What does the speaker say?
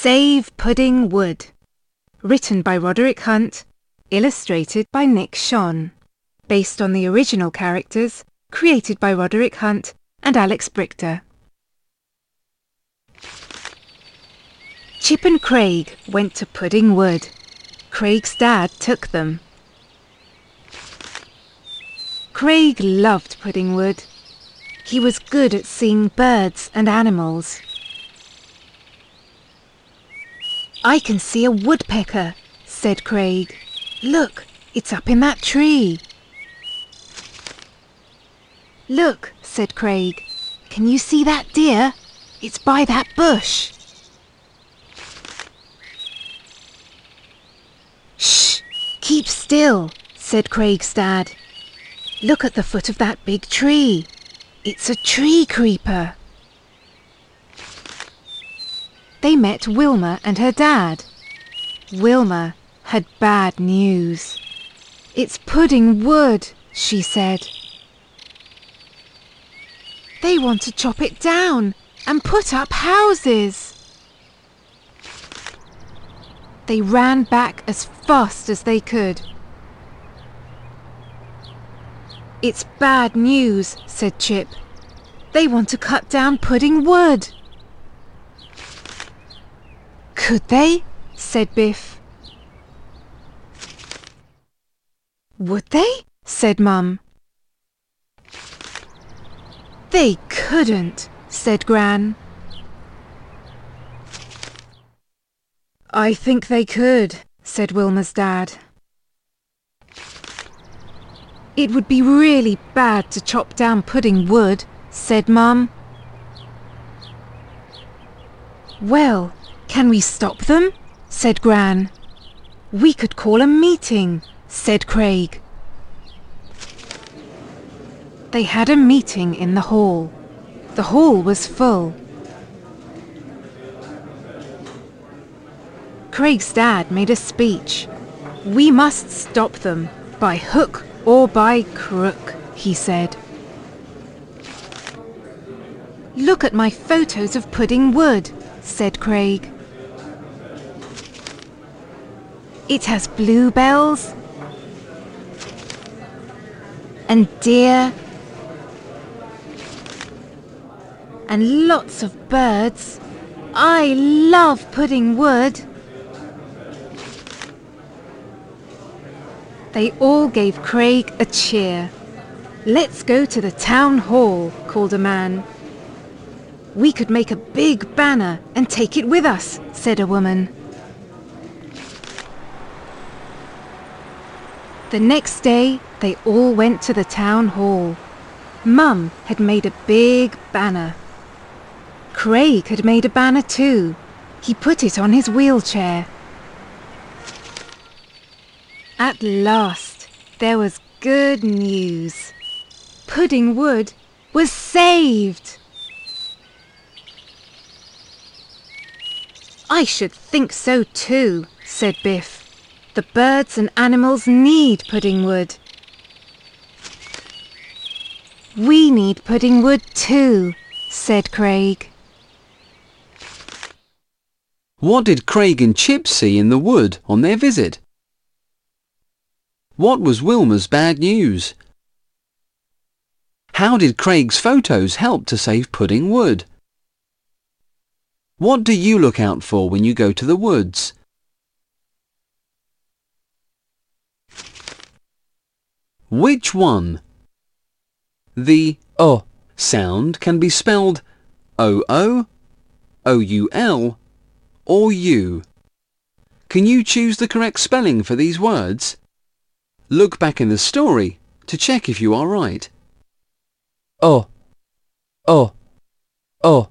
Save Pudding Wood. Written by Roderick Hunt, illustrated by Nick Schon. Based on the original characters, created by Roderick Hunt and Alex Brychta. Chip and Craig went to Pudding Wood. Craig's dad took them. Craig loved Pudding Wood. He was good at seeing birds and animals. I can see a woodpecker, said Craig. Look, it's up in that tree. Look, said Craig. Can you see that deer? It's by that bush. Shh! Keep still, said Craig's dad. Look at the foot of that big tree. It's a tree creeper. They met Wilma and her dad. Wilma had bad news. It's pudding wood, she said. They want to chop it down and put up houses. They ran back as fast as they could. It's bad news, said Chip. They want to cut down pudding wood. Could they? said Biff. Would they? said Mum. They couldn't, said Gran. I think they could, said Wilma's dad. It would be really bad to chop down pudding wood, said Mum. Well, can we stop them? said Gran. We could call a meeting, said Craig. They had a meeting in the hall. The hall was full. Craig's dad made a speech. We must stop them, by hook or by crook, he said. Look at my photos of Pudding Wood, said Craig. It has bluebells and deer and lots of birds. I love pudding wood. They all gave Craig a cheer. Let's go to the town hall, called a man. We could make a big banner and take it with us, said a woman. The next day, they all went to the town hall. Mum had made a big banner. Craig had made a banner too. He put it on his wheelchair. At last, there was good news. Pudding Wood was saved. I should think so too, said Biff. The birds and animals need pudding wood. We need pudding wood too, said Craig. What did Craig and Chip see in the wood on their visit? What was Wilma's bad news? How did Craig's photos help to save pudding wood? What do you look out for when you go to the woods? Which one? The O sound can be spelled O-O, O-U-L or U. Can you choose the correct spelling for these words? Look back in the story to check if you are right. O, O, O.